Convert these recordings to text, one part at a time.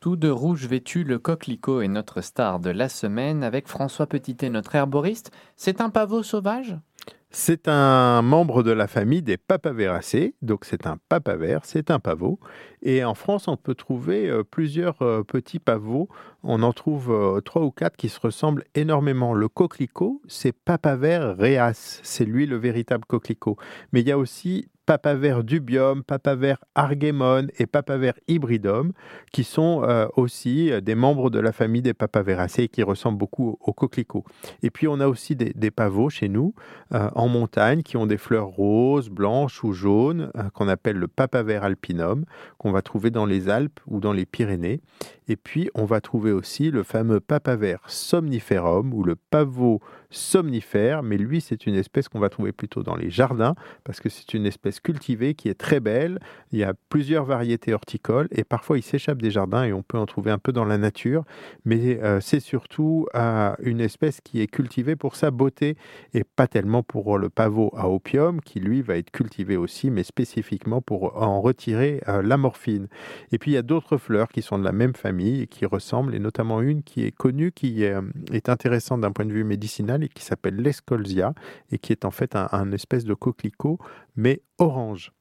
Tout de rouge vêtu, le coquelicot est notre star de la semaine avec François Petitet, notre herboriste. C'est un pavot sauvage? C'est un membre de la famille des papaveracées, donc c'est un papaver, c'est un pavot. Et en France, on peut trouver euh, plusieurs euh, petits pavots. On en trouve euh, trois ou quatre qui se ressemblent énormément. Le coquelicot, c'est papaver reas, c'est lui le véritable coquelicot. Mais il y a aussi papaver dubium, papaver argemone et papaver hybridum, qui sont euh, aussi euh, des membres de la famille des papaveracées qui ressemblent beaucoup aux coquelicots. Et puis on a aussi des, pavots chez nous, euh, en montagne, qui ont des fleurs roses, blanches ou jaunes, qu'on appelle le papaver alpinum, qu'on va trouver dans les Alpes ou dans les Pyrénées. Et puis on va trouver aussi le fameux papaver somniferum ou le pavot somnifère, mais lui c'est une espèce qu'on va trouver plutôt dans les jardins parce que c'est une espèce cultivée qui est très belle. Il y a plusieurs variétés horticoles et parfois il s'échappe des jardins et on peut en trouver un peu dans la nature, mais euh, c'est surtout euh, une espèce qui est cultivée pour sa beauté et pas tellement pour le pavot à opium qui lui va être cultivé aussi, mais spécifiquement pour en retirer euh, la morphine. Et puis il y a d'autres fleurs qui sont de la même famille et qui ressemblent, et notamment une qui est connue, qui est intéressante d'un point de vue médicinal et qui s'appelle l'escolzia et qui est en fait un, espèce de coquelicot, mais orange.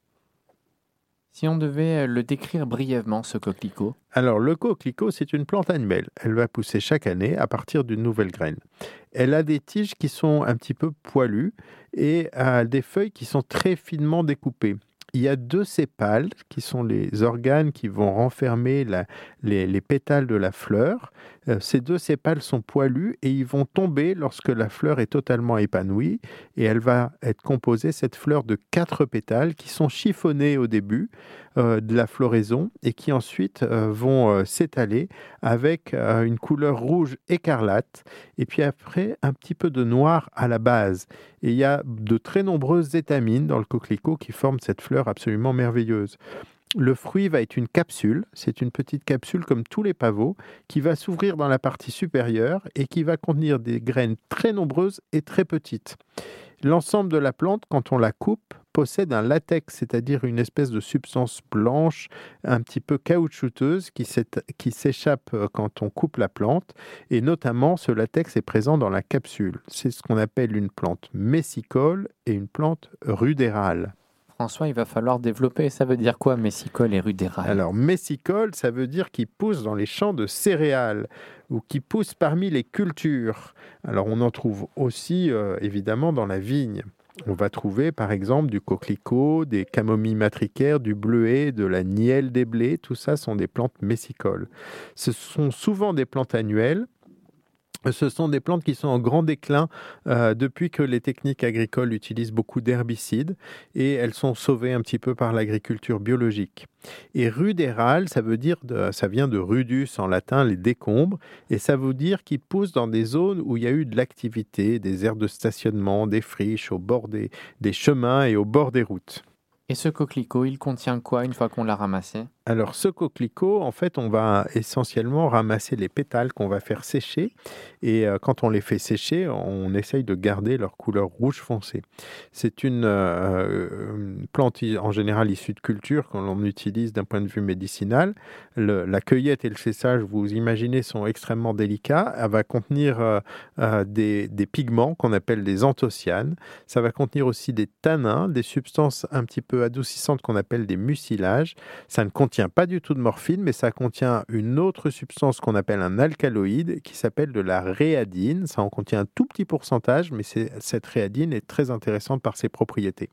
Si on devait euh, le décrire brièvement, ce coquelicot Alors, le coquelicot, c'est une plante annuelle. Elle va pousser chaque année à partir d'une nouvelle graine. Elle a des tiges qui sont un petit peu poilues et a des feuilles qui sont très finement découpées il y a deux sépales qui sont les organes qui vont renfermer les, pétales de la fleur. Euh, ces deux sépales sont poilus et ils vont tomber lorsque la fleur est totalement épanouie et elle va être composée, cette fleur, de quatre pétales qui sont chiffonnés au début euh, de la floraison et qui ensuite euh, vont s'étaler avec une couleur rouge écarlate et puis après un petit peu de noir à la base. Et il y a de très nombreuses étamines dans le coquelicot qui forment cette fleur absolument merveilleuse. Le fruit va être une capsule, c'est une petite capsule comme tous les pavots, qui va s'ouvrir dans la partie supérieure et qui va contenir des graines très nombreuses et très petites. L'ensemble de la plante, quand on la coupe, possède un latex, c'est-à-dire une espèce de substance blanche, un petit peu caoutchouteuse, qui s'échappe euh, quand on coupe la plante. Et notamment, ce latex est présent dans la capsule. C'est ce qu'on appelle une plante messicole et une plante rudérale. François, il va falloir développer. Ça veut dire quoi, messicole et rudéral Alors, messicole, ça veut dire qu'il pousse dans les champs de céréales ou qui pousse parmi les cultures. Alors, on en trouve aussi, euh, évidemment, dans la vigne. On va trouver, par exemple, du coquelicot, des camomilles matricaires, du bleuet, de la nielle des blés. Tout ça sont des plantes messicoles. Ce sont souvent des plantes annuelles ce sont des plantes qui sont en grand déclin euh, depuis que les techniques agricoles utilisent beaucoup d'herbicides et elles sont sauvées un petit peu par l'agriculture biologique. Et rudéral, ça veut dire, ça vient de rudus en latin, les décombres, et ça veut dire qu'ils poussent dans des zones où il y a eu de l'activité, des aires de stationnement, des friches, au bord des chemins et au bord des routes. Et ce coquelicot, il contient quoi une fois qu'on l'a ramassé? Alors ce coquelicot, en fait, on va essentiellement ramasser les pétales qu'on va faire sécher. Et euh, quand on les fait sécher, on essaye de garder leur couleur rouge foncé. C'est une, euh, plante en général issue de culture qu'on utilise d'un point de vue médicinal. la cueillette et le séchage, vous imaginez, sont extrêmement délicats. Elle va contenir euh, des, des pigments qu'on appelle des anthocyanes. Ça va contenir aussi des tanins, des substances un petit peu adoucissante qu'on appelle des mucilages. Ça ne contient pas du tout de morphine, mais ça contient une autre substance qu'on appelle un alcaloïde qui s'appelle de la réadine. Ça en contient un tout petit pourcentage, mais cette réadine est très intéressante par ses propriétés.